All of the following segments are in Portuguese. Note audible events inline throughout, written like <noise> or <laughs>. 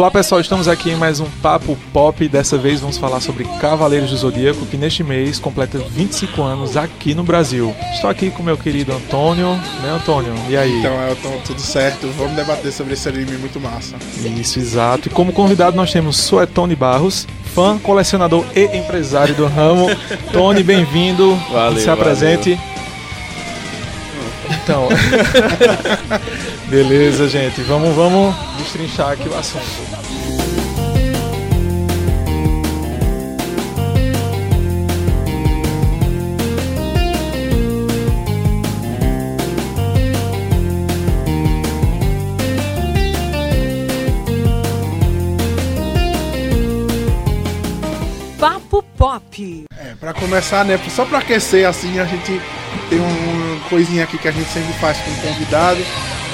Olá pessoal, estamos aqui em mais um Papo Pop. Dessa vez vamos falar sobre Cavaleiros do Zodíaco, que neste mês completa 25 anos aqui no Brasil. Estou aqui com meu querido Antônio, né Antônio? E aí? Então, Elton, tudo certo. Vamos debater sobre esse anime muito massa. Isso, exato. E como convidado nós temos Suetone Barros, fã, colecionador e empresário do ramo. <laughs> Tony, bem-vindo. Valeu, Se apresente. Então, <laughs> beleza, gente. Vamos, vamos destrinchar aqui o assunto. Papo Pop. É, pra começar, né, só pra aquecer, assim, a gente tem uma coisinha aqui que a gente sempre faz com o convidado,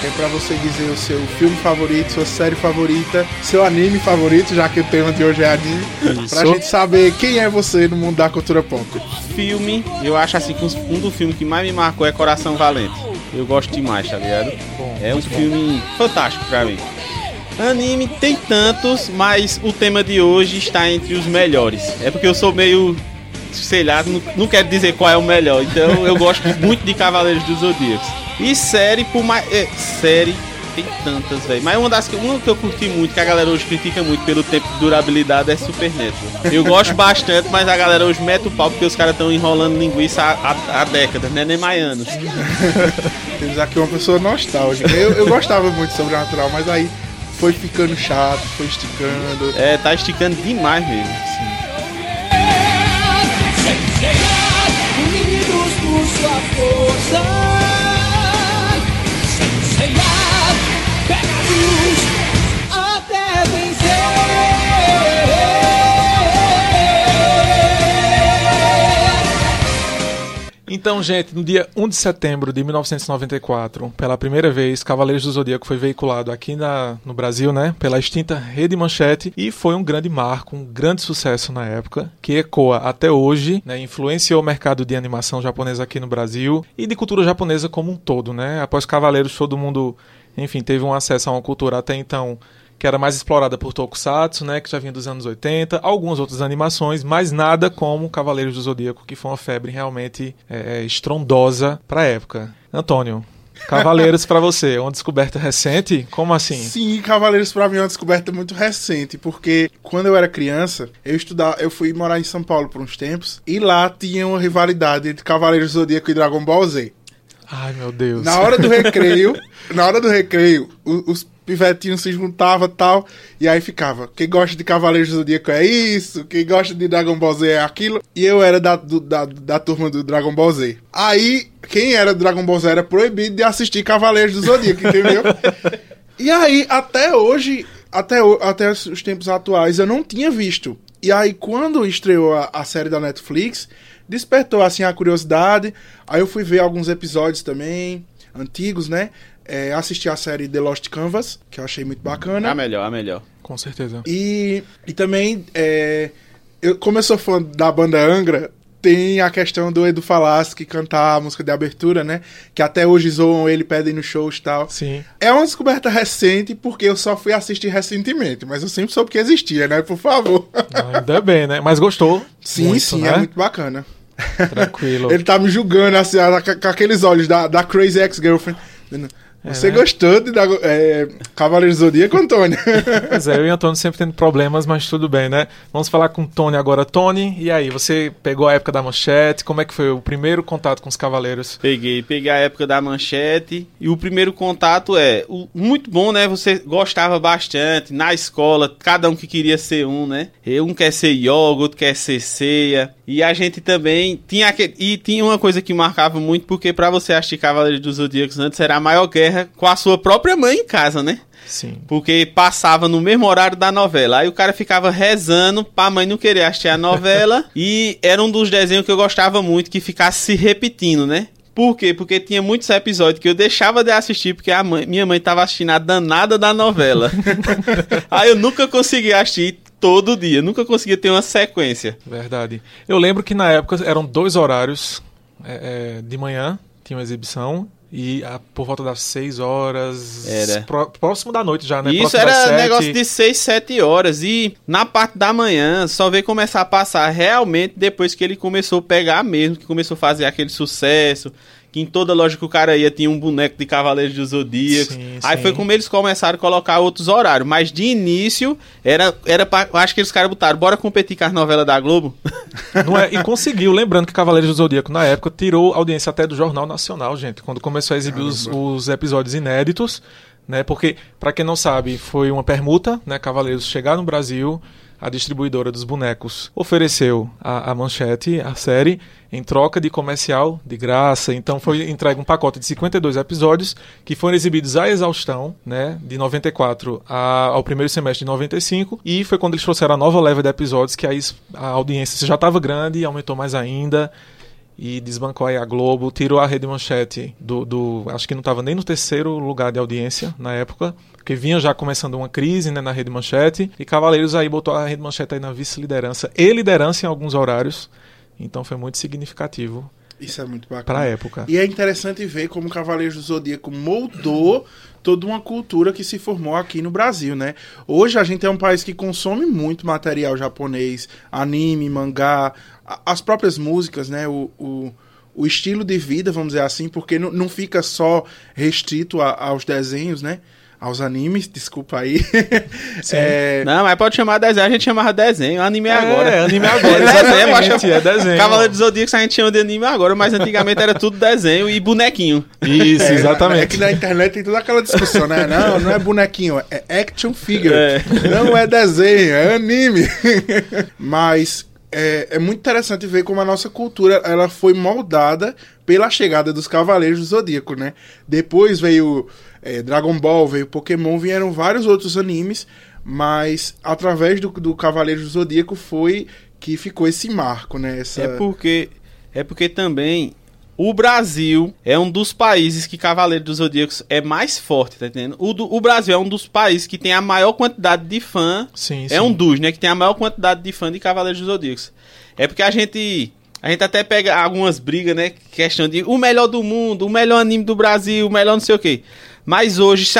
é pra você dizer o seu filme favorito, sua série favorita, seu anime favorito, já que o tema de hoje é anime, Isso. pra gente saber quem é você no mundo da cultura pop. Filme, eu acho assim que um dos filmes que mais me marcou é Coração Valente. Eu gosto demais, tá ligado? Bom, É um bom. filme fantástico pra mim. Anime tem tantos, mas o tema de hoje está entre os melhores. É porque eu sou meio, sei lá, não, não quero dizer qual é o melhor. Então eu gosto muito de Cavaleiros dos Zodíacos. E série, por mais. é, série tem tantas, velho. Mas uma das que, uma que eu curti muito, que a galera hoje critica muito pelo tempo de durabilidade, é Supernatural. Eu gosto bastante, mas a galera hoje mete o pau porque os caras estão enrolando linguiça há, há, há décadas, né? Nem mais anos. <laughs> Temos aqui uma pessoa nostálgica. Eu, eu gostava muito de Sobrenatural, mas aí foi ficando chato, foi esticando. É, tá esticando demais mesmo. Unidos sua força, Então, gente, no dia 1 de setembro de 1994, pela primeira vez, Cavaleiros do Zodíaco foi veiculado aqui na, no Brasil, né, pela extinta Rede Manchete, e foi um grande marco, um grande sucesso na época, que ecoa até hoje, né, influenciou o mercado de animação japonesa aqui no Brasil e de cultura japonesa como um todo, né? Após Cavaleiros, todo mundo, enfim, teve um acesso a uma cultura até então que era mais explorada por Tokusatsu, né, que já vinha dos anos 80, algumas outras animações, mas nada como Cavaleiros do Zodíaco, que foi uma febre realmente é, estrondosa para a época. Antônio, Cavaleiros para você, uma descoberta recente? Como assim? Sim, Cavaleiros pra mim é uma descoberta muito recente, porque quando eu era criança, eu estudava, eu fui morar em São Paulo por uns tempos, e lá tinha uma rivalidade entre Cavaleiros do Zodíaco e Dragon Ball Z. Ai, meu Deus. Na hora do recreio, <laughs> na hora do recreio, os pivetinhos se juntavam e tal, e aí ficava, quem gosta de Cavaleiros do Zodíaco é isso, quem gosta de Dragon Ball Z é aquilo, e eu era da, do- da, da turma do Dragon Ball Z. Aí, quem era do Dragon Ball Z era proibido de assistir Cavaleiros do Zodíaco, entendeu? <laughs> E aí, até hoje, até, até os tempos atuais, eu não tinha visto. E aí, quando estreou a, a série da Netflix, despertou, assim, a curiosidade. Aí eu fui ver alguns episódios também, antigos, né? É, assisti a série The Lost Canvas, que eu achei muito bacana. A melhor, a melhor. Com certeza. E, e também, é, eu, como eu sou fã da banda Angra, tem a questão do Edu Falaschi cantar a música de abertura, né? Que até hoje zoam ele, pedem no shows e tal. Sim. É uma descoberta recente, porque eu só fui assistir recentemente, mas eu sempre soube que existia, né? Por favor. Ainda bem, né? Mas gostou? Sim, Muito, sim, né? é muito bacana. Tranquilo. <laughs> Ele tá me julgando assim, com, com aqueles olhos da, da Crazy Ex-Girlfriend. Você né? gostou de Drago- é, Cavaleiros do Zodíaco, Antônio? <laughs> Pois é, eu e Antônio sempre tendo problemas, mas tudo bem, né? Vamos falar com o Tony agora. Tony, e aí? Você pegou a época da manchete? Como é que foi o primeiro contato com os Cavaleiros? Peguei, peguei a época da manchete. E o primeiro contato é o- muito bom, né? Você gostava bastante na escola, cada um que queria ser um, né? Um quer ser yoga, outro quer ser ceia. E a gente também tinha aquele, e tinha uma coisa que marcava muito, porque pra você assistir Cavaleiros dos Zodíacos antes era a maior guerra com a sua própria mãe em casa, né? Sim. Porque passava no mesmo horário da novela. Aí o cara ficava rezando pra mãe não querer assistir a novela. <laughs> e era um dos desenhos que eu gostava muito, que ficasse se repetindo, né? Por quê? Porque tinha muitos episódios que eu deixava de assistir porque a mãe- minha mãe tava assistindo a danada da novela. <laughs> Aí eu nunca conseguia assistir todo dia, nunca conseguia ter uma sequência. Verdade. Eu lembro que na época eram dois horários é, é, de manhã, tinha uma exibição, E a- por volta das 6 horas. Era. pró- próximo da noite já, né? Isso Próximo era sete. negócio de 6, 7 horas. E na parte da manhã, só veio começar a passar realmente depois que ele começou a pegar mesmo, que começou a fazer aquele sucesso. Que em toda loja que o cara ia tinha um boneco de Cavaleiros do Zodíaco. Sim, Aí sim. foi como eles começaram a colocar outros horários. Mas de início, era, era pra, acho que eles caras botaram, bora competir com as novelas da Globo. <laughs> Não é? E conseguiu, lembrando que Cavaleiros do Zodíaco, na época, tirou audiência até do Jornal Nacional, gente, quando começou a exibir os, os episódios inéditos, né? Porque, pra quem não sabe, foi uma permuta, né? Cavaleiros chegar no Brasil, a distribuidora dos bonecos ofereceu a, a manchete, a série, em troca de comercial de graça. Então foi entregue um pacote de 52 episódios que foram exibidos à exaustão, né? De 94 a- ao primeiro semestre de 95. E foi quando eles trouxeram a nova leva de episódios que aí a audiência já estava grande e aumentou mais ainda. E desbancou aí a Globo, tirou a Rede Manchete do. do acho que não estava nem no terceiro lugar de audiência na época, porque vinha já começando uma crise né, na Rede Manchete. E Cavaleiros aí botou a Rede Manchete aí na vice-liderança e liderança em alguns horários. Então foi muito significativo Isso é muito bacana. para a época. E é interessante ver como Cavaleiros do Zodíaco moldou toda uma cultura que se formou aqui no Brasil, né? Hoje a gente é um país que consome muito material japonês, anime, mangá, as próprias músicas, né? O, o, o estilo de vida, vamos dizer assim, porque não, não fica só restrito a- aos desenhos, né? Aos animes, desculpa aí. É, Não, mas pode chamar desenho, a gente chamava desenho, anime é agora. É, anime <laughs> agora, É desenho, chamar- é desenho. Cavaleiro dos Zodíacos a gente chama de anime agora, mas antigamente era tudo desenho e bonequinho. Isso, É, exatamente. É que na internet tem toda aquela discussão, né? Não, não é bonequinho, é action figure. É. Não é desenho, é anime. Mas é, é muito interessante ver como a nossa cultura ela foi moldada pela chegada dos Cavaleiros do Zodíaco, né? Depois veio é, Dragon Ball, veio Pokémon, vieram vários outros animes, mas através do, do Cavaleiros do Zodíaco foi que ficou esse marco, né? Essa... É porque é porque também o Brasil é um dos países que Cavaleiro dos Zodíacos é mais forte, tá entendendo? O, do- o Brasil é um dos países que tem a maior quantidade de fã. Sim, É sim. um dos, né? Que tem a maior quantidade de fã de Cavaleiros dos Zodíacos. É porque a gente. A gente até pega algumas brigas, né? Questão de o melhor do mundo, o melhor anime do Brasil, o melhor não sei o quê. Mas hoje,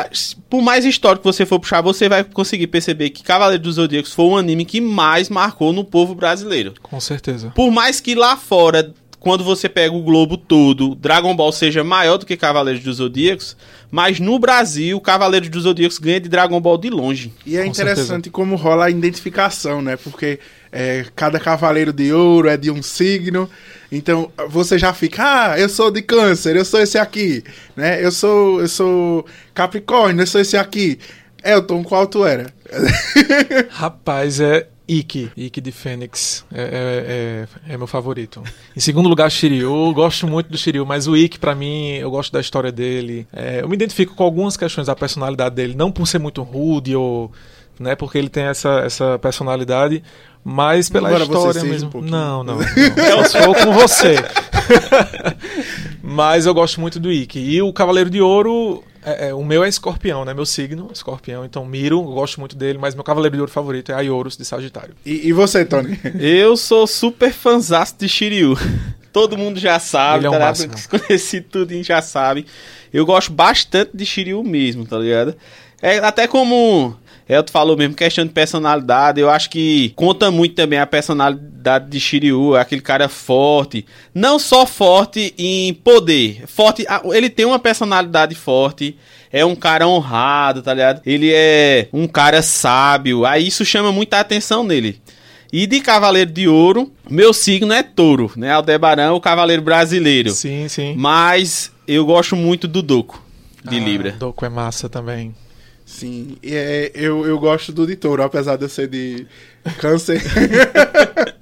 por mais histórico que você for puxar, você vai conseguir perceber que Cavaleiros dos Zodíacos foi um anime que mais marcou no povo brasileiro. Com certeza. Por mais que lá fora, quando você pega o globo todo, Dragon Ball seja maior do que Cavaleiros dos Zodíacos, mas no Brasil, Cavaleiros dos Zodíacos ganha de Dragon Ball de longe. E é Com interessante como rola a identificação, né? Porque é, cada cavaleiro de ouro é de um signo. Então você já fica, ah, eu sou de câncer, eu sou esse aqui, né? Eu sou, eu sou Capricórnio, eu sou esse aqui. Elton, qual tu era? <laughs> Rapaz, é Ikki. Ikki de Fênix. É, é- é- é meu favorito. Em segundo lugar, Shiryu. Gosto muito do Shiryu, mas o Ikki, pra mim, eu gosto da história dele. É, eu me identifico com algumas questões da personalidade dele. Não por ser muito rude ou... Né, porque ele tem essa, essa personalidade, mas pela você história mesmo. um não, não, não. Se for com você. <laughs> mas eu gosto muito do Ikki. E o Cavaleiro de Ouro, é- é, o meu é escorpião, né? Meu signo, escorpião. Então, Miro, eu gosto muito dele, mas meu Cavaleiro de Ouro favorito é Aioros, de Sagitário. E, e você, Tony? <laughs> Eu sou super fanzaço de Shiryu. <laughs> Todo mundo já sabe, Ele é o tá máximo. Os conhecidos tudinho já sabem. Eu gosto bastante de Shiryu mesmo, tá ligado? É até como Elton falou mesmo, questão de personalidade, eu acho que conta muito também a personalidade de Shiryu, é aquele cara forte, não só forte em poder, forte, ele tem uma personalidade forte, é um cara honrado, tá ligado? Ele é um cara sábio, aí isso chama muita atenção nele. E de Cavaleiro de Ouro, meu signo é touro, né? Aldebarão, o Cavaleiro Brasileiro. Sim, sim. Mas eu gosto muito do Doco, de Ah, Libra. Doku é massa também. Sim, e é, eu, eu gosto do de touro, apesar de eu ser de câncer. <laughs>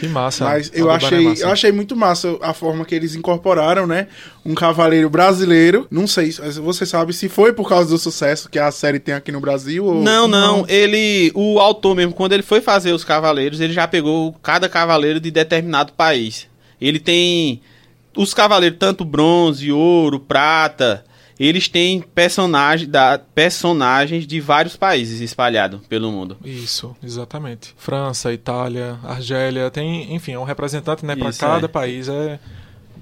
Que massa. Mas eu é achei, massa. eu achei muito massa a forma que eles incorporaram, né? Um cavaleiro brasileiro. Não sei, se- você sabe se foi por causa do sucesso que a série tem aqui no Brasil ou... Não, não, ele, o autor mesmo, quando ele foi fazer os cavaleiros, ele já pegou cada cavaleiro de determinado país. Ele tem os cavaleiros, tanto bronze, ouro, prata, eles têm personagem, da, personagens de vários países espalhados pelo mundo. Isso, exatamente. França, Itália, Argélia, tem, enfim, é um representante, né, para cada é. país é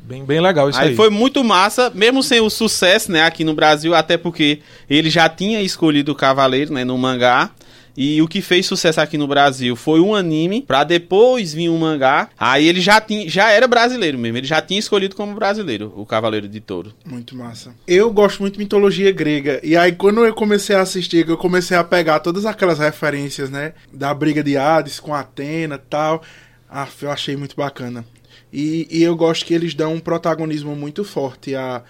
Bem, bem legal isso aí. Aí foi muito massa, mesmo sem o sucesso, né, aqui no Brasil, até porque ele já tinha escolhido o Cavaleiro, né, no mangá. E o que fez sucesso aqui no Brasil foi um anime, pra depois vir um mangá. Aí ele já, tinha, já era brasileiro mesmo, ele já tinha escolhido como brasileiro o Cavaleiro de Touro. Muito massa. Eu gosto muito de mitologia grega. E aí, quando eu comecei a assistir, eu comecei a pegar todas aquelas referências, né? Da briga de Hades com Atena tal. Ah, eu achei muito bacana. E, e eu gosto que eles dão um protagonismo muito forte a,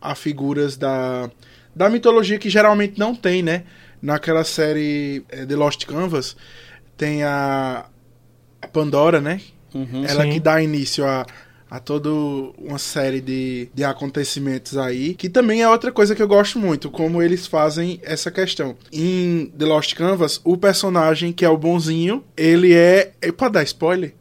a figuras da, da mitologia que geralmente não tem, né? Naquela série eh, The Lost Canvas, tem a, a Pandora, né? Uhum. Ela Sim. que dá início a, a toda uma série de, de acontecimentos aí, que também é outra coisa que eu gosto muito, como eles fazem essa questão. Em The Lost Canvas, o personagem que é o bonzinho, ele é. é pode dar spoiler?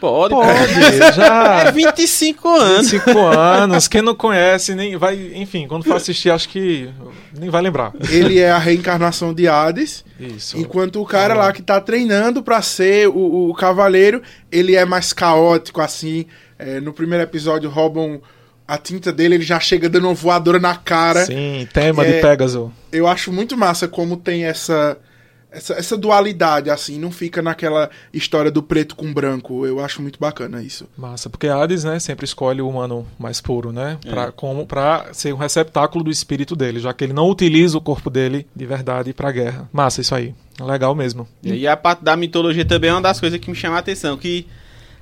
Pode, Pode, <laughs> É já. 25 anos. 25 anos, quem não conhece, nem vai. Enfim, quando for assistir, acho que nem vai lembrar. Ele é a reencarnação de Hades, Isso. enquanto o cara lá que tá treinando pra ser o, o cavaleiro, ele é mais caótico, assim. É, no primeiro episódio roubam a tinta dele, ele já chega dando uma voadora na cara. Sim, tema É, de Pegasus. eu acho muito massa como tem essa, essa essa dualidade assim, não fica naquela história do preto com branco. Eu acho muito bacana isso. Massa, porque Hades, né, sempre escolhe o humano mais puro, né? É. Pra, como, pra ser um receptáculo do espírito dele, já que ele não utiliza o corpo dele de verdade pra guerra. Massa, isso aí. Legal mesmo. E a parte da mitologia também é uma das coisas que me chama a atenção, que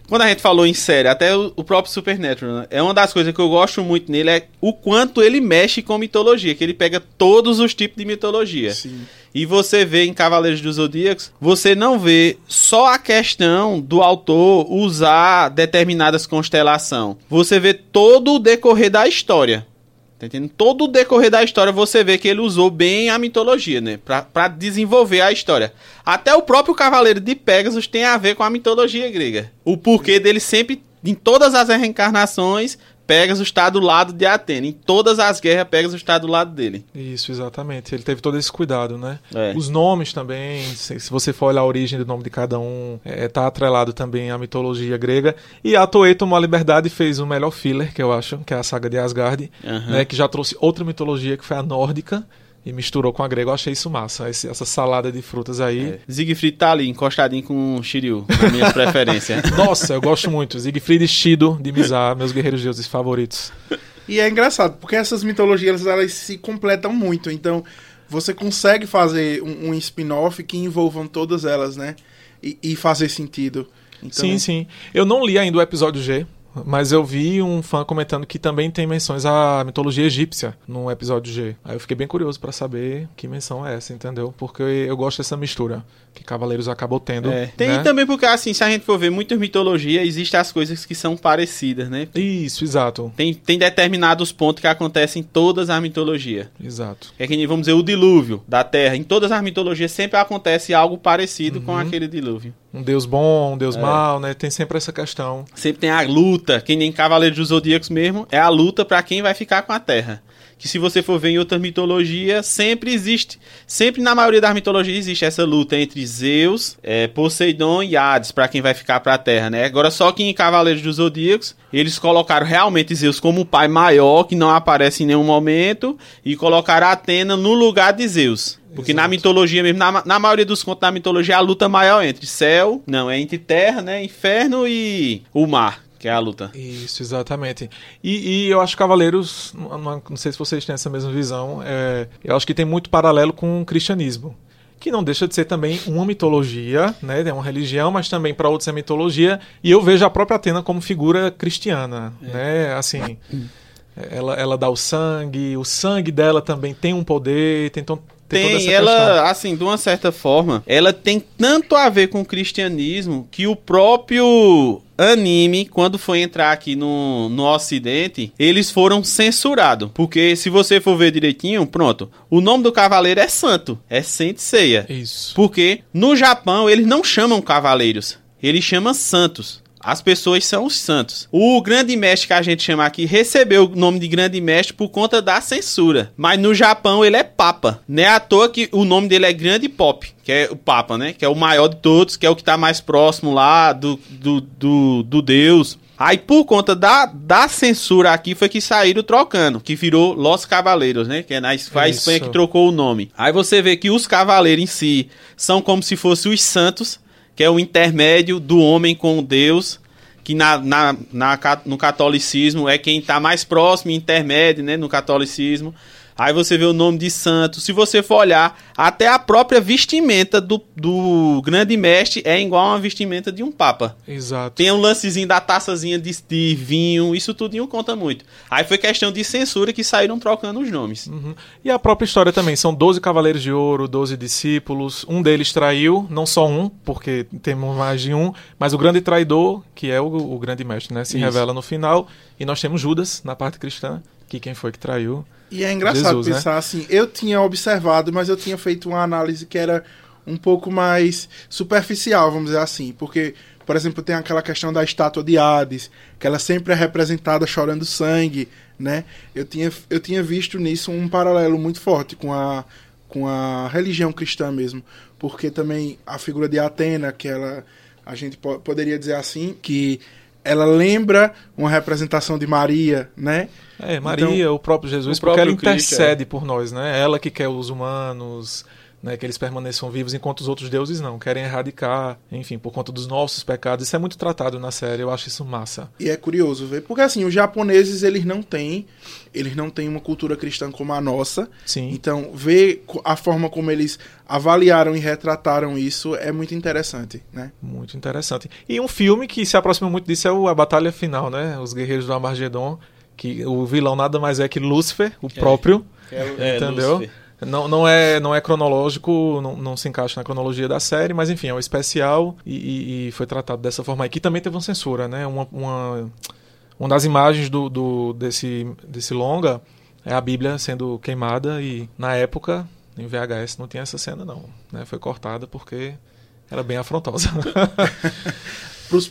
quando a gente falou em série, até o, o próprio Supernatural, né, é uma das coisas que eu gosto muito nele é o quanto ele mexe com mitologia, que ele pega todos os tipos de mitologia. Sim. E você vê em Cavaleiros dos Zodíacos, você não vê só a questão do autor usar determinadas constelações. Você vê todo o decorrer da história. Tá entendendo? Todo o decorrer da história você vê que ele usou bem a mitologia, né? Pra, pra desenvolver a história. Até o próprio Cavaleiro de Pegasus tem a ver com a mitologia grega. O porquê dele sempre, em todas as reencarnações, Pegasus está do lado de Atena. Em todas as guerras, Pegasus está do lado dele. Isso, exatamente. Ele teve todo esse cuidado, né? É. Os nomes também, se, se você for olhar a origem do nome de cada um, é, tá atrelado também à mitologia grega. E a Toei tomou a liberdade e fez o melhor filler, que eu acho, que é a saga de Asgard, Aham. né? Que já trouxe outra mitologia, que foi a nórdica, e misturou com a grega. Eu achei isso massa, esse- essa salada de frutas aí. É. Siegfried tá ali, encostadinho com o Shiryu, na minha <laughs> preferência. Nossa, eu gosto muito. Siegfried e Shido de Mizar, meus guerreiros deuses favoritos. E é engraçado, porque essas mitologias elas se completam muito, então você consegue fazer um, um spin-off que envolvam todas elas, né? E, e fazer sentido. Então, Sim, sim. Eu não li ainda o episódio G, mas eu vi um fã comentando que também tem menções à mitologia egípcia no episódio G. Aí eu fiquei bem curioso pra saber que menção é essa, entendeu? Porque eu gosto dessa mistura que Cavaleiros acabou tendo. É. Tem né? também porque, assim, se a gente for ver muitas mitologias, existem as coisas que são parecidas, né? Isso, exato. Tem, tem determinados pontos que acontecem em todas as mitologias. Exato. É que nem, vamos dizer, o dilúvio da Terra. Em todas as mitologias sempre acontece algo parecido com aquele dilúvio. Um deus bom, um deus É. mau, né? Tem sempre essa questão. Sempre tem a luta, que nem Cavaleiros dos Zodíacos mesmo, é a luta pra quem vai ficar com a Terra. Que se você for ver em outras mitologias, sempre existe, sempre na maioria das mitologias existe essa luta entre Zeus, é, Poseidon e Hades pra quem vai ficar pra Terra, né? Agora só que em Cavaleiros dos Zodíacos, eles colocaram realmente Zeus como o pai maior, que não aparece em nenhum momento, e colocaram Atena no lugar de Zeus. Porque na Exato. mitologia mesmo, na, na maioria dos contos da mitologia, é a luta maior entre céu, não, é entre terra, né, inferno e o mar, que é a luta. Isso, exatamente. E, e eu acho que Cavaleiros, não, não- sei se vocês têm essa mesma visão, é, eu acho que tem muito paralelo com o cristianismo. Que não deixa de ser também uma mitologia, né? É uma religião, mas também para outros é mitologia. E eu vejo a própria Atena como figura cristiana, né? Assim, ela, ela dá o sangue, o sangue dela também tem um poder, tem, to- tem, ela, questão. assim, de uma certa forma, ela tem tanto a ver com o cristianismo que o próprio anime, quando foi entrar aqui no, no ocidente, eles foram censurados. Porque se você for ver direitinho, pronto, o nome do cavaleiro é santo, é Senseiya. Isso. Porque no Japão eles não chamam cavaleiros, eles chamam santos. As pessoas são os santos. O grande mestre que a gente chama aqui recebeu o nome de grande mestre por conta da censura. Mas no Japão ele é papa. Não é à toa que o nome dele é Grande Pop, que é o papa, né? Que é o maior de todos, que é o que tá mais próximo lá do, do, do, do Deus. Aí, por conta da, da censura aqui, foi que saíram trocando, que virou Los Cavaleiros, né? Que é na foi a. Espanha que trocou o nome. Aí você vê que os cavaleiros em si são como se fossem os santos, que é o intermédio do homem com Deus, que na, na, na no catolicismo é quem está mais próximo, intermédio, né? No catolicismo. Aí você vê o nome de santo. Se você for olhar, até a própria vestimenta do, do grande mestre é igual a uma vestimenta de um papa. Exato. Tem um lancezinho da taçazinha de, de vinho, isso tudinho conta muito. Aí foi questão de censura que saíram trocando os nomes. Uhum. E a própria história também, são 12 cavaleiros de ouro, 12 discípulos, um deles traiu, não só um, porque temos mais de um, mas o grande traidor, que é o, o grande mestre, né, se Isso. revela no final, e nós temos Judas, na parte cristã, que quem foi que traiu. E é engraçado Jesus, né? pensar assim, eu tinha observado, mas eu tinha feito uma análise que era um pouco mais superficial, vamos dizer assim, porque, por exemplo, tem aquela questão da estátua de Hades, que ela sempre é representada chorando sangue, né? Eu tinha, eu tinha visto nisso um paralelo muito forte com a, com a religião cristã mesmo, porque também a figura de Atena, que ela, a gente po- poderia dizer assim, que ela lembra uma representação de Maria, né? É, Maria, o próprio Jesus, o porque ela próprio Cristo, intercede por nós, né? Ela que quer os humanos, né, que eles permaneçam vivos, enquanto os outros deuses não, querem erradicar, enfim, por conta dos nossos pecados. Isso é muito tratado na série, eu acho isso massa. E é curioso ver, porque assim, os japoneses eles não têm, eles não têm uma cultura cristã como a nossa. Sim. Então, ver a forma como eles avaliaram e retrataram isso é muito interessante, né? Muito interessante. E um filme que se aproxima muito disso é o A Batalha Final, né? Os Guerreiros do Amargedon, que o vilão nada mais é que Lúcifer, o próprio, É, entendeu? Lúcifer. Não, não, é, não é cronológico, não, não se encaixa na cronologia da série, mas enfim, é um especial e, e- e foi tratado dessa forma aí. Que também teve uma censura, né? Uma, uma, uma das imagens do, do- desse, desse longa é a Bíblia sendo queimada e na época, em VHS, não tinha essa cena não. Né? Foi cortada porque era bem afrontosa. <laughs> Pros,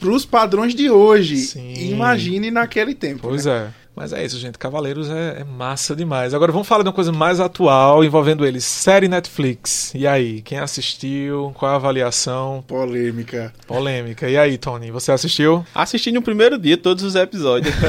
pros padrões de hoje, Sim. imagine naquele tempo. Pois né? é. Mas é isso, gente. Cavaleiros é, é massa demais. Agora vamos falar de uma coisa mais atual envolvendo eles. Série Netflix. E aí, quem assistiu? Qual a avaliação? Polêmica. Polêmica. E aí, Tony, você assistiu? Assisti no primeiro dia todos os episódios. <laughs>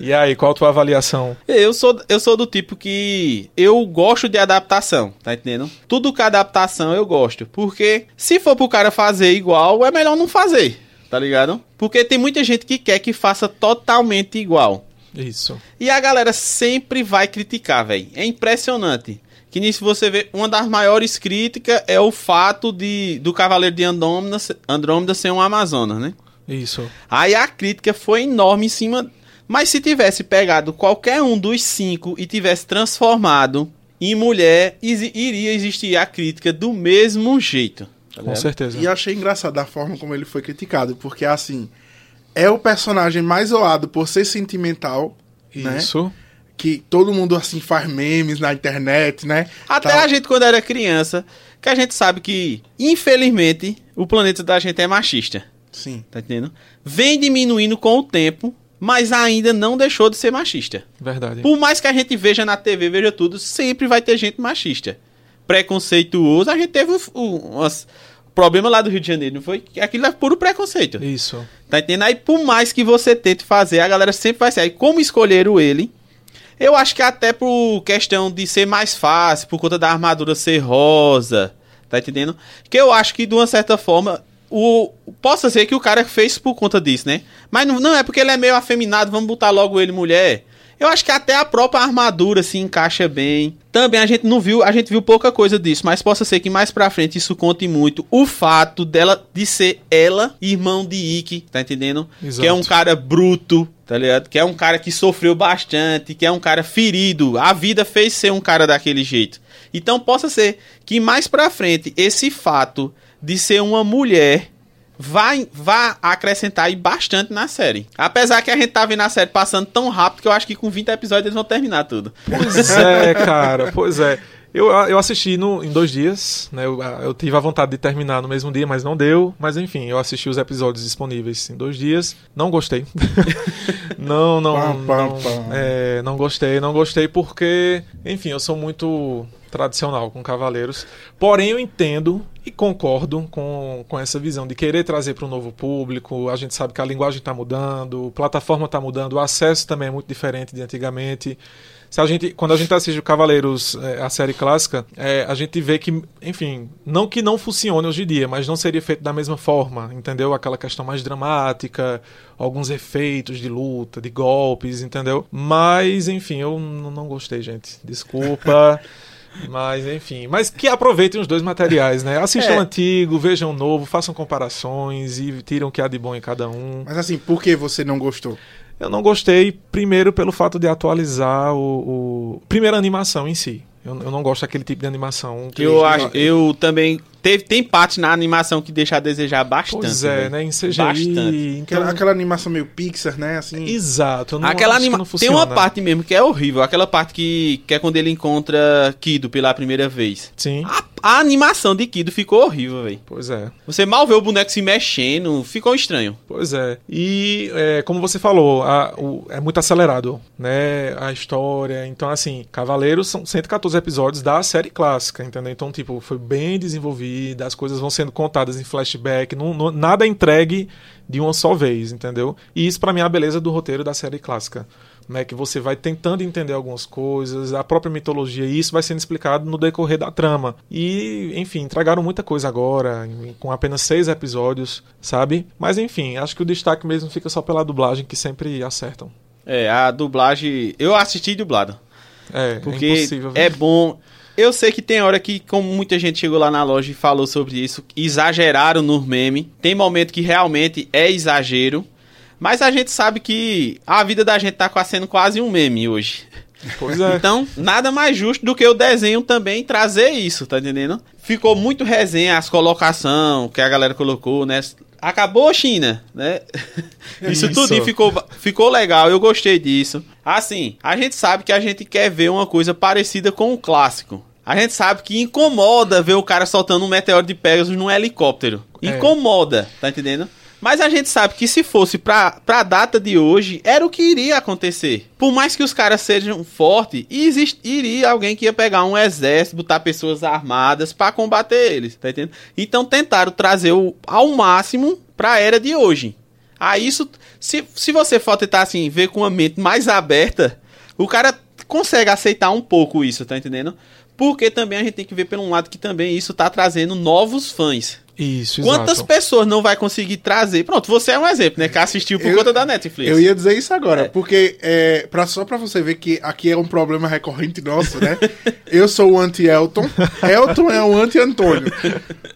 E aí, qual a tua avaliação? eu, sou, eu sou do tipo que eu gosto de adaptação, tá entendendo? Tudo que é adaptação eu gosto. Porque se for pro cara fazer igual, é melhor não fazer, tá ligado? Porque tem muita gente que quer que faça totalmente igual. Isso. E a galera sempre vai criticar, velho. É impressionante. Que nisso você vê, uma das maiores críticas é o fato de do Cavaleiro de Andrômeda, Andrômeda ser um Amazonas, né? Isso. Aí a crítica foi enorme em cima. Mas se tivesse pegado qualquer um dos cinco e tivesse transformado em mulher, iria existir a crítica do mesmo jeito. Tá Com certeza. E eu achei engraçado a forma como ele foi criticado, porque assim, é o personagem mais zoado por ser sentimental, né? Isso. Que todo mundo assim faz memes na internet, né? Até Tal. a gente, quando era criança, que a gente sabe que, infelizmente, o planeta da gente é machista. Sim. Tá entendendo? Vem diminuindo com o tempo, mas ainda não deixou de ser machista. Verdade. Por mais que a gente veja na TV, veja tudo, sempre vai ter gente machista. Preconceituoso, a gente teve umas- problema lá do Rio de Janeiro, não foi? Aquilo é puro preconceito. Isso. Tá entendendo? Aí, por mais que você tente fazer, a galera sempre vai ser. Aí, como escolheram ele? Eu acho que até por questão de ser mais fácil, por conta da armadura ser rosa, tá entendendo? Que eu acho que, de uma certa forma, o possa ser que o cara fez por conta disso, né? Mas não, não é porque ele é meio afeminado, vamos botar logo ele mulher. Eu acho que até a própria armadura se encaixa bem. Também a gente não viu, a gente viu pouca coisa disso, mas possa ser que mais pra frente isso conte muito o fato dela de ser ela irmão de Ikki, tá entendendo? Exato. Que é um cara bruto, tá ligado? Que é um cara que sofreu bastante, que é um cara ferido. A vida fez ser um cara daquele jeito. Então possa ser que mais pra frente esse fato de ser uma mulher vai, vai acrescentar aí bastante na série. Apesar que a gente tá vendo a série passando tão rápido que eu acho que com 20 episódios eles vão terminar tudo. Pois é, cara, pois é. Eu, eu assisti no, em dois dias, né? Eu, eu tive a vontade de terminar no mesmo dia, mas não deu. Mas enfim, eu assisti os episódios disponíveis em dois dias. Não gostei. <laughs> não, não, Pam, pam, não, é, não gostei, não gostei porque, enfim, eu sou muito tradicional com Cavaleiros. Porém, eu entendo e concordo com, com essa visão de querer trazer para um novo público. A gente sabe que a linguagem está mudando, a plataforma está mudando, o acesso também é muito diferente de antigamente. Se a gente, quando a gente assiste o Cavaleiros, é, a série clássica, é, a gente vê que, enfim, não que não funcione hoje em dia, mas não seria feito da mesma forma, entendeu? Aquela questão mais dramática, alguns efeitos de luta, de golpes, entendeu? Mas, enfim, eu não gostei, gente. Desculpa. <laughs> Mas, enfim. Mas que aproveitem os dois materiais, né? Assistam É. o antigo, vejam o novo, façam comparações e tiram o que há de bom em cada um. Mas assim, por que você não gostou? Eu não gostei, primeiro, pelo fato de atualizar o. o... Primeiro, a animação em si. Eu, eu não gosto daquele tipo de animação. que- Eu acho, eu também teve tem parte na animação que deixa a desejar bastante. Pois é, velho. né? Em CGI. Bastante. Então... Aquela, aquela animação meio Pixar, né? Assim. Exato. Não Aquela anima... não Tem uma parte mesmo que é horrível, aquela parte que, que é quando ele encontra Kido pela primeira vez. Sim. A, a animação de Kido ficou horrível, velho. Pois é. Você mal vê o boneco se mexendo, ficou estranho. Pois é. E é, como você falou, a- o- é muito acelerado, né? A história. Então, assim, Cavaleiros são 114 episódios da série clássica, entendeu? Então, tipo, foi bem desenvolvida, as coisas vão sendo contadas em flashback, não, não- nada é entregue de uma só vez, entendeu? E isso, pra mim, é a beleza do roteiro da série clássica. Né, que você vai tentando entender algumas coisas, a própria mitologia, e isso vai sendo explicado no decorrer da trama. E, enfim, entregaram muita coisa agora, com apenas seis episódios, sabe? Mas, enfim, acho que o destaque mesmo fica só pela dublagem, que sempre acertam. É, a dublagem. Eu assisti dublado. É, Porque é é bom. Eu sei que tem hora que, como muita gente chegou lá na loja e falou sobre isso, exageraram no meme. Tem momento que realmente é exagero. Mas a gente sabe que a vida da gente tá quase sendo quase um meme hoje. Pois é. Então, nada mais justo do que o desenho também trazer isso, tá entendendo? Ficou muito resenha, as colocação que a galera colocou, né? Acabou China, né? Isso, Isso. tudo ficou, ficou legal, eu gostei disso. Assim, a gente sabe que a gente quer ver uma coisa parecida com o clássico. A gente sabe que incomoda ver o cara soltando um meteoro de Pegasus num helicóptero. É. Incomoda, tá entendendo? Mas a gente sabe que se fosse pra, pra data de hoje, era o que iria acontecer. Por mais que os caras sejam fortes, exist, iria alguém que ia pegar um exército, botar pessoas armadas pra combater eles, tá entendendo? Então tentaram trazer o, ao máximo pra era de hoje. Aí isso, se, se você for tentar assim, ver com a mente mais aberta, o cara consegue aceitar um pouco isso, tá entendendo? Porque também a gente tem que ver pelo lado que também isso tá trazendo novos fãs. Isso, Quantas exato. pessoas não vai conseguir trazer? Pronto, você é um exemplo, né? Que assistiu por Eu- conta da Netflix. Eu ia dizer isso agora, É. porque é, pra, só pra você ver que aqui é um problema recorrente nosso, né? <laughs> Eu sou o anti-Elton, Elton é o anti-Antônio.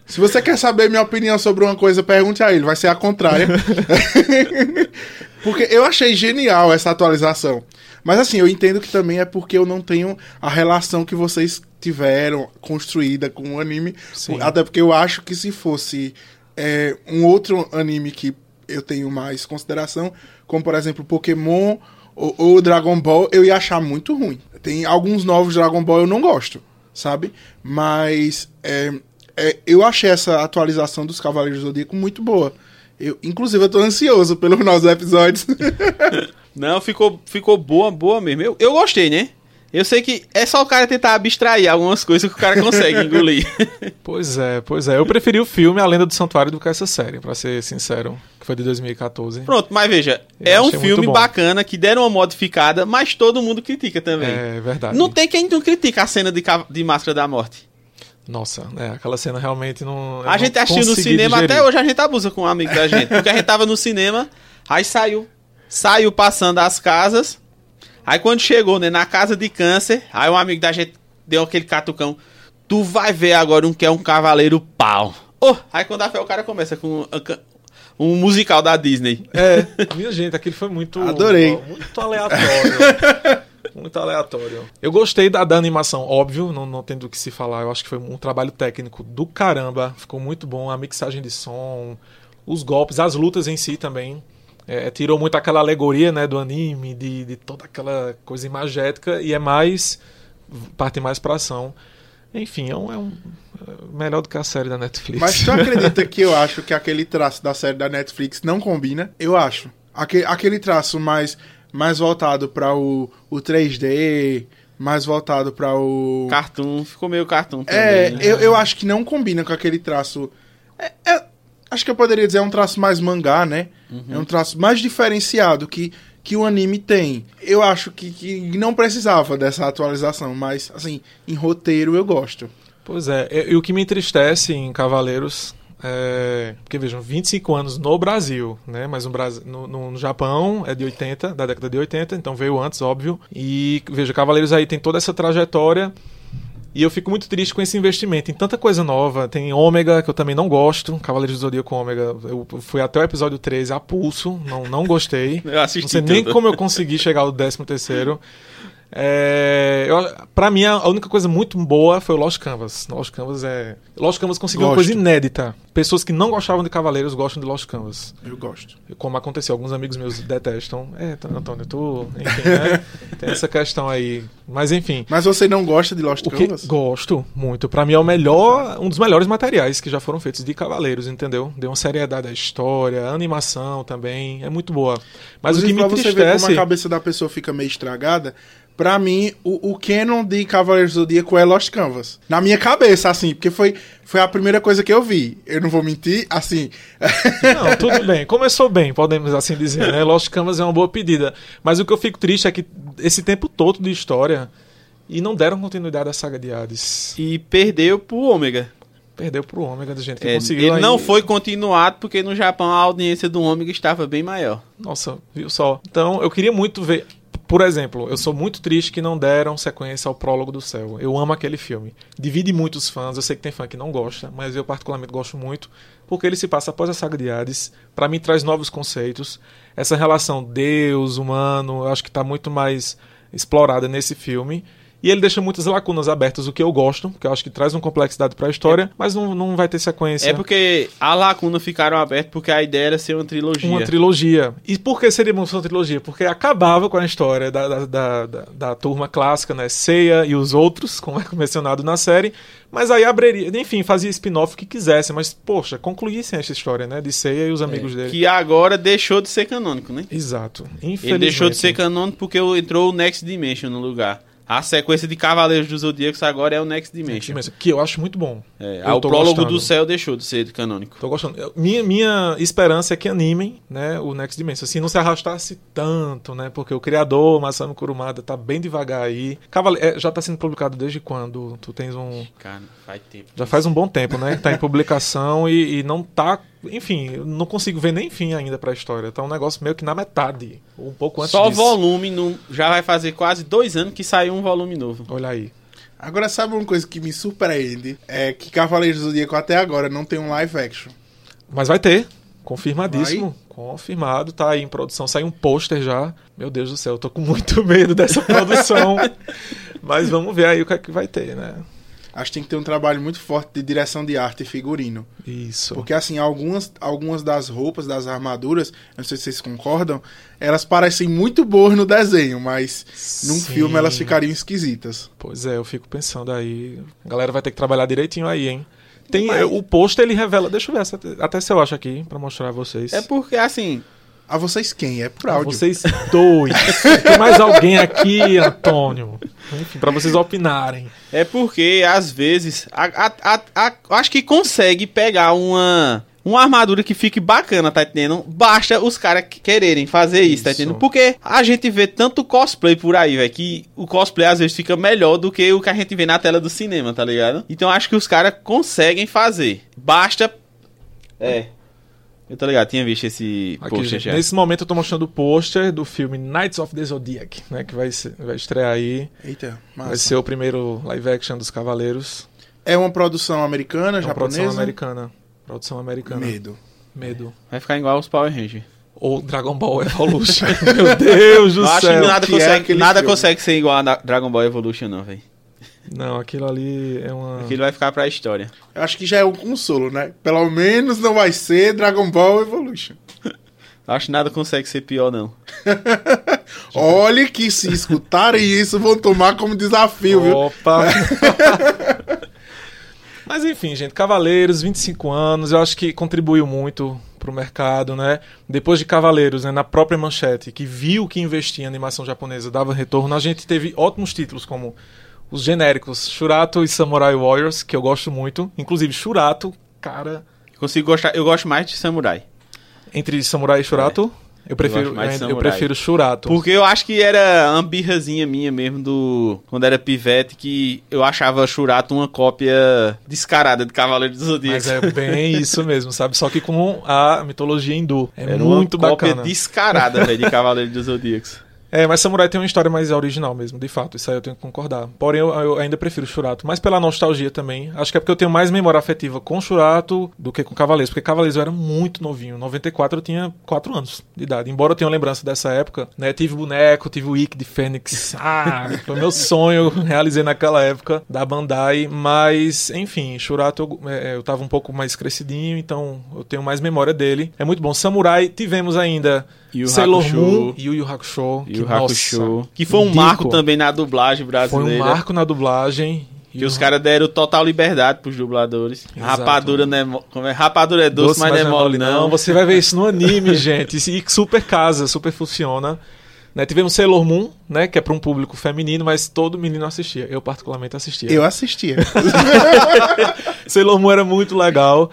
Se você quer saber minha opinião sobre uma coisa, pergunte a ele, vai ser a contrária. <laughs> <laughs> porque eu achei genial essa atualização. Mas assim, eu entendo que também é porque eu não tenho a relação que vocês tiveram construída com o anime. Sim. Até porque eu acho que se fosse é, um outro anime que eu tenho mais consideração, como por exemplo Pokémon ou, ou Dragon Ball, eu ia achar muito ruim. Tem alguns novos Dragon Ball eu não gosto, sabe? Mas é, é, eu achei essa atualização dos Cavaleiros do Zodíaco muito boa. Eu, inclusive, eu tô ansioso pelos novos episódios. <laughs> Não, ficou, ficou boa, boa mesmo. Eu, eu gostei, né? Eu sei que é só o cara tentar abstrair algumas coisas que o cara consegue <laughs> engolir. Pois é, pois é. Eu preferi o filme A Lenda do Santuário do que essa série, pra ser sincero, que foi de 2014. Pronto, mas veja, Eu é um filme bacana que deram uma modificada, mas todo mundo critica também. É verdade. Não tem quem não critica a cena de, de Máscara da Morte. Nossa, é, aquela cena realmente não. A gente assistiu no cinema, digerir. até hoje a gente abusa com um amigo da gente. Porque a gente tava no cinema, aí saiu. Saiu passando as casas. Aí quando chegou, né, na casa de câncer, aí um amigo da gente deu aquele catucão. Tu vai ver agora um que é um cavaleiro pau. Oh, aí quando a fé o cara começa com um, musical da Disney. É, <laughs> minha gente, aquele foi muito. Adorei. Muito aleatório. muito aleatório. Eu gostei da, da animação, óbvio, não, não tem do que se falar. Eu acho que foi um trabalho técnico do caramba. Ficou muito bom. A mixagem de som, os golpes, as lutas em si também. É, tirou muito aquela alegoria né, do anime, de, de toda aquela coisa imagética, e é mais. parte mais pra ação. Enfim, é um, é um- é melhor do que a série da Netflix. Mas tu <laughs> acredita que eu acho que aquele traço da série da Netflix não combina? Eu acho. Aque- aquele traço mais, mais voltado para o, o 3D, mais voltado pra o. Cartoon, ficou meio cartoon também. É, né? eu, eu acho que não combina com aquele traço. é- é- acho que eu poderia dizer é um traço mais mangá, né? É um traço mais diferenciado que, que o anime tem. Eu acho que, que não precisava dessa atualização, mas, assim, em roteiro eu gosto. Pois é, e, e o que me entristece em Cavaleiros é. Porque vejam, 25 anos no Brasil, né? Mas no, Brasil, no, no- no Japão é de 80, da década de 80, então veio antes, óbvio. E veja, Cavaleiros aí tem toda essa trajetória. E eu fico muito triste com esse investimento em tanta coisa nova. Tem Ômega, que eu também não gosto. Cavaleiros do Zodíaco Ômega. Eu fui até o episódio 13 a pulso, não, não gostei. <laughs> Não sei nem tudo. como eu consegui chegar ao 13 terceiro. É, pra mim, a única coisa muito boa foi o Lost Canvas. Lost Canvas é. Lost Canvas conseguiu uma Gosto. coisa inédita. Pessoas que não gostavam de Cavaleiros gostam de Lost Canvas. Eu gosto. Como aconteceu, alguns amigos meus detestam. É, Antônio, tu. Enfim, né? <laughs> Tem essa questão aí. Mas enfim. Mas você não gosta de Lost O Canvas? gosto muito. Pra mim é o melhor, um dos melhores materiais que já foram feitos de Cavaleiros, entendeu? Deu uma seriedade à história, a animação também é muito boa. Mas o que me pra você ver como entristece a cabeça da pessoa fica meio estragada, pra mim, o, o canon de Cavaleiros do Zodíaco é Lost Canvas. Na minha cabeça, assim, porque foi, foi a primeira coisa que eu vi. Eu não vou mentir, assim. <laughs> Não, tudo bem. Começou bem, podemos assim dizer, né? Lost Canvas é uma boa pedida. Mas o que eu fico triste é que esse tempo todo de história e não deram continuidade à saga de Hades. E perdeu pro Ômega. Perdeu pro Ômega da gente que É, conseguiu ele aí- não foi continuado porque no Japão a audiência do Ômega estava bem maior. Nossa, viu só. Então, eu queria muito ver. Por exemplo, eu sou muito triste que não deram sequência ao Prólogo do Céu. Eu amo aquele filme. Divide muitos fãs. Eu sei que tem fã que não gosta, mas eu particularmente gosto muito. Porque ele se passa após a saga de Hades. Pra mim, traz novos conceitos. Essa relação Deus, humano, eu acho que tá muito mais explorada nesse filme. E ele deixa muitas lacunas abertas, o que eu gosto, que eu acho que traz uma complexidade pra história, mas não, não vai ter sequência. É porque a lacuna ficaram abertas porque a ideia era ser uma trilogia. Uma trilogia. E por que seria uma trilogia? Porque acabava com a história da, da, da, da- da turma clássica, né? Seiya e os outros, como é mencionado na série. Mas aí abriria, enfim, fazia spin-off o que quisesse. Mas, poxa, concluíssem essa história, né? De Seiya e os amigos dele. É, Que agora deixou de ser canônico, né? Exato. Ele deixou de ser canônico porque entrou o Next Dimension no lugar. A sequência de Cavaleiros dos Zodíacos agora é o Next Dimension. Que eu acho muito bom. É, o prólogo gostando. do céu deixou de ser canônico. Tô gostando. Eu- Minha, minha esperança é que animem, né, o Next Dimension. Assim, não se arrastasse tanto, né? Porque o criador, Masami Kurumada, tá bem devagar aí. Cavale... é, já tá sendo publicado desde quando? Tu tens um... Cara, faz tempo. Já faz um bom tempo, né? Tá em publicação e, e não tá... Enfim, eu não consigo ver nem fim ainda pra história. Tá um negócio meio que na metade. Ou um pouco antes Só disso. volume, no- já vai fazer quase dois anos que saiu um volume novo. Olha aí. Agora, sabe uma coisa que me surpreende? É que Cavaleiros do Zodíaco até agora não tem um live action. Mas vai ter. Confirmadíssimo. Confirmado. Tá aí em produção. Saiu um pôster já. Meu Deus do céu, eu tô com muito <laughs> medo dessa produção. <laughs> Mas vamos ver aí o que é que vai ter, né? Acho que tem que ter um trabalho muito forte de direção de arte e figurino. Isso. Porque, assim, algumas, algumas das roupas, das armaduras, não sei se vocês concordam, elas parecem muito boas no desenho, mas num Sim. filme elas ficariam esquisitas. Pois é, eu fico pensando aí. A galera vai ter que trabalhar direitinho aí, hein? Tem, Mas- O pôster ele revela. Deixa eu ver essa- até se eu acho aqui pra mostrar a vocês. É porque, assim, A vocês quem? É por Pra áudio. vocês dois. Tem mais alguém aqui, Antônio? Pra vocês opinarem. é porque, às vezes, a- a- a- a- acho que consegue pegar uma, uma armadura que fique bacana, tá entendendo? Basta os caras que- quererem fazer isso, tá Isso. entendendo? Porque a gente vê tanto cosplay por aí, velho, que o cosplay às vezes fica melhor do que o que a gente vê na tela do cinema, tá ligado? Então acho que os caras conseguem fazer. Basta. É. Eu tô ligado, tinha visto esse Aqui, gente, já. nesse momento eu tô mostrando o pôster do filme Knights of the Zodiac, né? Que vai, ser- vai estrear aí. Eita, Vai massa. ser o primeiro live action dos Cavaleiros. É uma produção americana, É uma japonesa? produção americana. Produção americana. Medo. Medo. Vai ficar igual os Power Rangers. Ou Dragon Ball Evolution. <laughs> Meu Deus do Eu acho céu. que nada, que é consegue, aquele nada filme. consegue ser igual a Dragon Ball Evolution, não, velho. Não, aquilo ali é uma. Aquilo vai ficar pra história. Eu acho que já é um consolo, né? Pelo menos não vai ser Dragon Ball Evolution. Acho que nada consegue ser pior, não. <laughs> Olhe que se escutarem isso, vão tomar como desafio, viu? Opa! <laughs> Mas enfim, gente, Cavaleiros, 25 anos, eu acho que contribuiu muito pro mercado, né? Depois de Cavaleiros, né, na própria Manchete, que viu que investir em animação japonesa dava retorno, a gente teve ótimos títulos como os genéricos Shurato e Samurai Warriors, que eu gosto muito. Inclusive, Shurato, cara, Consigo gostar, eu gosto mais de Samurai. entre Samurai e Shurato, eu prefiro eu, eu Samurai. prefiro Shurato. Porque eu acho que era uma birrazinha minha mesmo do. Quando era pivete, que eu achava Shurato uma cópia descarada de Cavaleiro do Zodíaco. Mas é bem <laughs> isso mesmo, sabe? Só que com a mitologia hindu. É Era muito uma cópia bacana. descarada, velho, de Cavaleiro dos Zodíacos. É, mas Samurai tem uma história mais original mesmo, de fato, isso aí eu tenho que concordar. Porém, eu, eu ainda prefiro Shurato, mas pela nostalgia também. Acho que é porque eu tenho mais memória afetiva com Shurato do que com Cavaleiros, porque Cavaleiros eu era muito novinho. Em 94 eu tinha 4 anos de idade. Embora eu tenha lembrança dessa época, né? Tive boneco, tive o Ikki de Fênix. <laughs> Ah, foi meu sonho, <laughs> realizei naquela época da Bandai. Mas, enfim, Shurato eu, é, eu tava um pouco mais crescidinho, então eu tenho mais memória dele. É muito bom. Samurai, tivemos ainda Yu Sailor Hakusho. Moon e Yu Yu Hakusho. E que, o Hakusho. nossa, Que foi um dico. marco também na dublagem Foi brasileira. um marco na dublagem. Que os caras deram total liberdade pros dubladores. Exato. Rapadura não é, mo- como é? Rapadura é doce, mas não é mole, não. Você vai ver isso no anime, <laughs> gente. E super casa, super funciona. Né, tivemos Sailor Moon, né, que é para um público feminino, mas todo menino assistia. Eu particularmente assistia. Eu assistia. <laughs> <laughs> Sailor Moon era muito legal.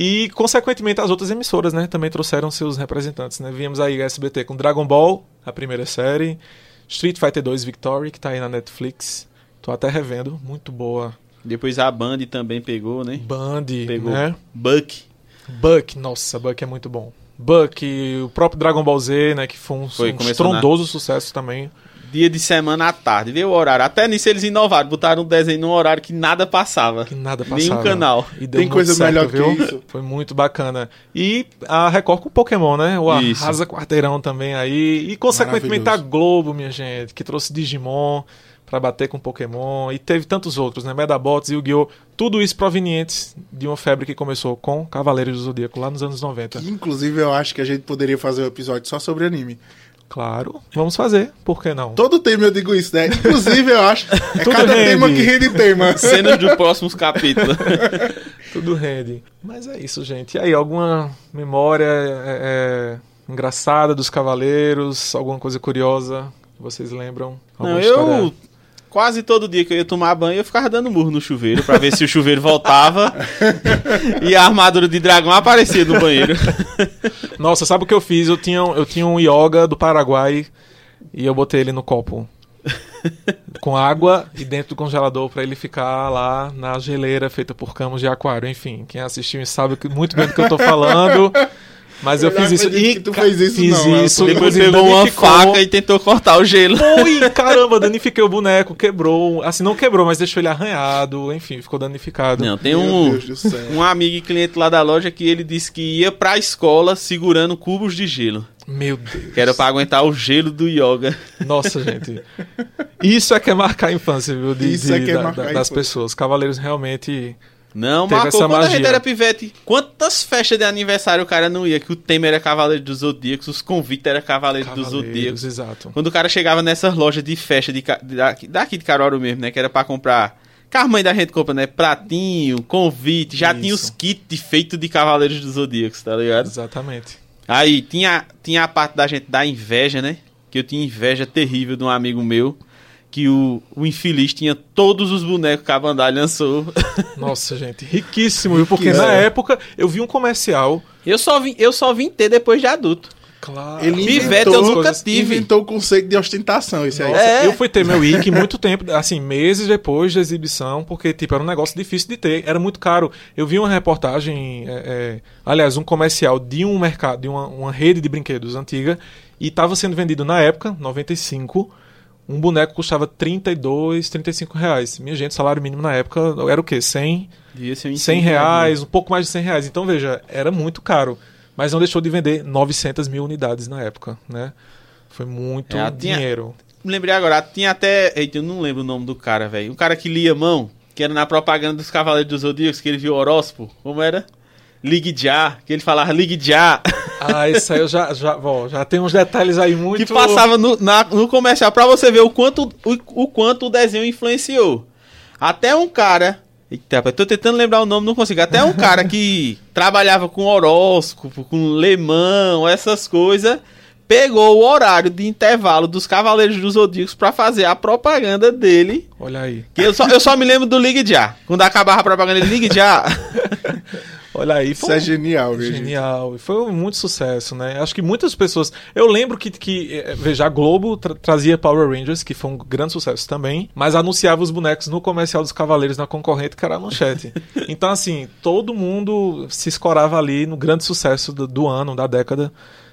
E, consequentemente, as outras emissoras, né, também trouxeram seus representantes, né? Vimos aí a SBT com Dragon Ball, a primeira série, Street Fighter 2 Victory, que tá aí na Netflix. Tô até revendo, muito boa. Depois a Band também pegou, né? Band, Pegou né? Buck. Buck, nossa, Buck é muito bom. Buck, o próprio Dragon Ball Z, né, que foi um, Foi, um estrondoso sucesso também. Dia de semana à tarde, vê o horário. Até nisso eles inovaram, botaram um desenho num horário que nada passava. Que nada Nenhum passava. canal. E deu Tem coisa certo, melhor que viu? isso. Foi muito bacana. E a Record com Pokémon, né? O Isso. Arrasa Quarteirão também aí. E, consequentemente, a. Globo, minha gente, que trouxe Digimon pra bater com Pokémon. E teve tantos outros, né? Medabots, Yu-Gi-Oh! Tudo isso provenientes de uma febre que começou com Cavaleiros do Zodíaco lá nos anos 90. Que, inclusive, eu acho que a gente poderia fazer um episódio só sobre anime. Claro, vamos fazer. Por que não? Todo tema eu digo isso, né? Inclusive, eu acho. <laughs> É Tudo cada rende. tema que rende tema. <laughs> Cenas dos próximos capítulos. <laughs> Tudo rende. Mas é isso, gente. E aí, alguma memória é, é, engraçada dos Cavaleiros? Alguma coisa curiosa que vocês lembram? Não, Alguma eu história? Quase todo dia que eu ia tomar banho, eu ficava dando murro no chuveiro pra ver se o chuveiro voltava <laughs> e a armadura de dragão aparecia no banheiro. Nossa, sabe o que eu fiz? Eu tinha, eu tinha um yoga do Paraguai e eu botei ele no copo. <laughs> Com água e dentro do congelador pra ele ficar lá na geleira feita por camas de aquário. Enfim, quem assistiu sabe muito bem do que eu tô falando. Mas eu, Eu fiz isso. E tu fez isso, fiz não, Elton. isso. Depois pegou uma faca e tentou cortar o gelo. <laughs> Ui, caramba, danifiquei o boneco, quebrou. Assim, não quebrou, mas deixou ele arranhado. Enfim, ficou danificado. Não, tem Meu um, um amigo e cliente lá da loja que ele disse que ia pra escola segurando cubos de gelo. Meu Deus. Que era pra aguentar o gelo do yoga. Nossa, gente. Isso é que é marcar a infância, viu? De, Isso de- é que é da- marcar da- a das infância. pessoas. Cavaleiros realmente. Não, Teve marcou quando a magia. gente era pivete. Quantas festas de aniversário o cara não ia? Que o tema era Cavaleiro dos Zodíacos, os convites era Cavaleiro dos Zodíacos. exato. Quando o cara chegava nessas lojas de festa de, de- daqui- de Caruaru mesmo, né? Que era pra comprar. Que a mãe da gente compra, né? Pratinho, convite. Já Isso. tinha os kits feitos de Cavaleiros dos Zodíacos, tá ligado? Exatamente. Aí tinha, tinha a parte da gente da inveja, né? Que eu tinha inveja terrível de um amigo meu. Que o, o infeliz tinha todos os bonecos que a Bandai lançou. <laughs> Nossa, gente. Riquíssimo, viu? Porque na época eu vi um comercial. Eu só vim, eu só vim ter depois de adulto. Claro. Ele Pivete inventou, eu nunca tive. inventou o conceito de ostentação, esse aí. É. Eu fui ter meu Wiki muito tempo, assim, meses depois da exibição, porque, tipo, era um negócio difícil de ter, era muito caro. Eu vi uma reportagem, é, é, aliás, um comercial de um mercado, de uma, uma rede de brinquedos antiga, e estava sendo vendido na época, 95, um boneco custava 32, 35 reais. Minha gente, salário mínimo na época era o quê? 100, Devia ser um 100 incentivo, reais, um pouco mais de 100 reais. Então, veja, era muito caro. Mas não deixou de vender 900 mil unidades na época, né? Foi muito É, tinha- dinheiro. Me lembrei agora, tinha até. Eita, eu não lembro o nome do cara, velho. Um cara que lia mão, que era na propaganda dos Cavaleiros dos Zodíacos, que ele viu o horóscopo. Como era? Ligue já, que ele falava ligue já. <laughs> Ah, isso aí eu já, já, ó, já tem uns detalhes aí muito. que passava no, na- no comercial pra você ver o quanto o, o quanto o desenho influenciou. Até um cara Eita, tô tentando lembrar o nome, não consigo. Até um cara que <laughs> trabalhava com horóscopo, com lemão, essas coisas, pegou o horário de intervalo dos Cavaleiros dos Zodíacos pra fazer a propaganda dele. Olha aí. Que eu só, eu só me lembro do Ligue Já. Quando acabava a propaganda de Ligue Já. <laughs> Olha aí. Isso é genial, viu? Genial. E foi um muito sucesso, né? Acho que muitas pessoas. Eu lembro que, que eh, veja, a Globo tra- trazia Power Rangers, que foi um grande sucesso também, mas anunciava os bonecos no comercial dos Cavaleiros na concorrente, que era a manchete. <laughs> então, assim, todo mundo se escorava ali no grande sucesso do, do ano, da década,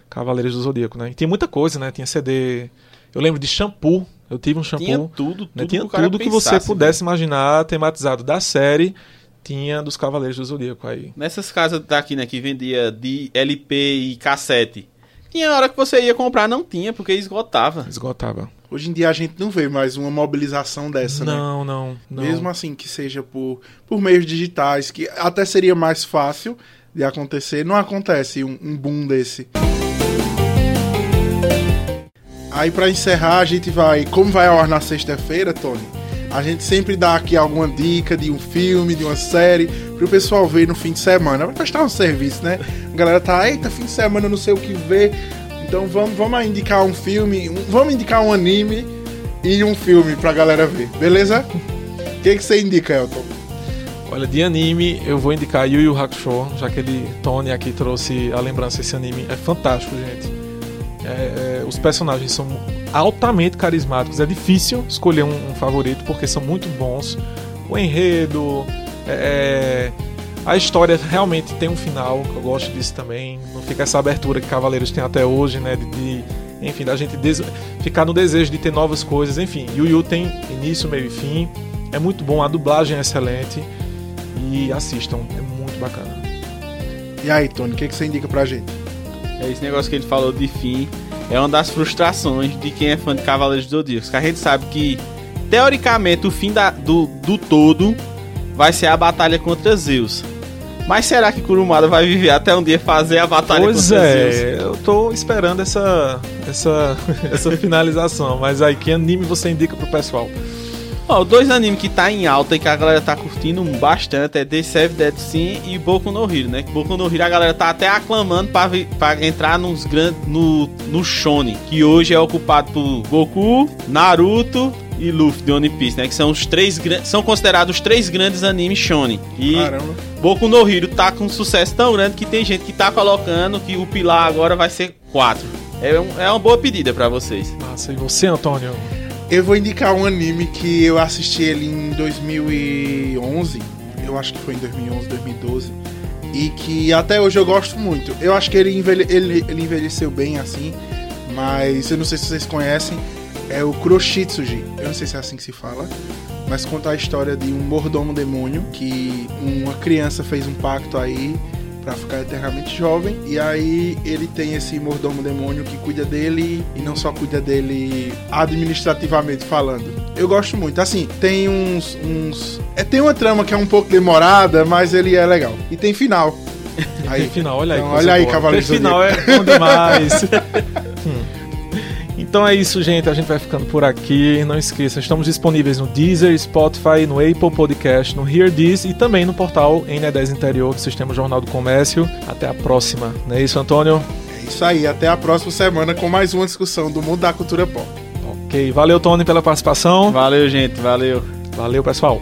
Cavaleiros do Zodíaco, né? E tinha muita coisa, né? Tinha CD. Eu lembro de shampoo. Eu tive um shampoo. Tinha tudo, tudo né? Tinha que tudo que você pensasse, pudesse imaginar tematizado da série. Tinha dos Cavaleiros do Zodíaco aí. Nessas casas daqui, né, que vendia de LP e cassete. Tinha hora que você ia comprar, não tinha, porque esgotava. Esgotava. Hoje em dia a gente não vê mais uma mobilização dessa, né? Não, não, não. Mesmo assim que seja por, por meios digitais, que até seria mais fácil de acontecer, não acontece um, um boom desse. Aí pra encerrar, a gente vai, como vai ao ar na sexta-feira, Tony, a gente sempre dá aqui alguma dica de um filme, de uma série, pro pessoal ver no fim de semana. Vai prestar um serviço, né? A galera tá, eita, fim de semana, não sei o que ver. Então vamos, vamos indicar um filme, um- vamos indicar um anime e um filme pra galera ver, beleza? O que, que você indica, Elton? Olha, de anime, eu vou indicar Yu Yu Hakusho, já que ele, Tony aqui trouxe a lembrança desse anime. É fantástico, gente. É, é, os personagens são altamente carismáticos. É difícil escolher um, um favorito porque são muito bons. O enredo, é, é, a história realmente tem um final. Eu gosto disso também. Não fica essa abertura que Cavaleiros tem até hoje, né? De, de- enfim, da gente ficar no desejo de ter novas coisas. Enfim, Yu Yu tem início, meio e fim. É muito bom, a dublagem é excelente. E assistam, é muito bacana. E aí, Tony, o que, que você indica pra gente? É esse negócio que ele falou de fim. É uma das frustrações de quem é fã de Cavaleiros do Zodíaco. Que a gente sabe que, teoricamente, o fim da- do, do todo vai ser a batalha contra Zeus. Mas será que Kurumada vai viver até um dia fazer a batalha pois contra Zeus? é, eu tô esperando essa, essa, <laughs> essa finalização. Mas aí, que anime você indica pro pessoal? Ó, dois animes que tá em alta e que a galera tá curtindo bastante é The Seven Dead Sin e Boku no Hero, né? Que Boku no Hero a galera tá até aclamando pra, pra entrar nos gran- no, no Shonen, que hoje é ocupado por Goku, Naruto e Luffy de One Piece, né? Que são os três são considerados os três grandes animes Shonen. E Caramba. Boku no Hero tá com um sucesso tão grande que tem gente que tá colocando que o pilar agora vai ser 4. É, um- é uma boa pedida pra vocês. Massa, e você, Antônio? Eu vou indicar um anime que eu assisti ele em 2011. Eu acho que foi em 2011, 2012. E que até hoje eu gosto muito. Eu acho que ele, envelhe- ele, ele envelheceu bem assim. Mas eu não sei se vocês conhecem. É o Kuroshitsuji. Eu não sei se é assim que se fala. Mas conta a história de um mordomo demônio. Que uma criança fez um pacto aí pra ficar eternamente jovem. E aí ele tem esse mordomo demônio que cuida dele e não só cuida dele administrativamente falando. Eu gosto muito. Assim, tem uns. uns é, tem uma trama que é um pouco demorada, mas ele é legal. E tem final. <laughs> Aí, Tem final, olha aí. Então, olha aí, boa. Cavaleiros Tem do final é bom demais. <laughs> <laughs> Hum. Então é isso, gente. A gente vai ficando por aqui. Não esqueçam, estamos disponíveis no Deezer, Spotify, no Apple Podcast, no Hear This e também no portal NE10 Interior do Sistema Jornal do Comércio. Até a próxima. Não é isso, Antônio? É isso aí. Até a próxima semana com mais uma discussão do mundo da cultura pop. Ok. Valeu, Tony, pela participação. Valeu, gente. Valeu. Valeu, pessoal.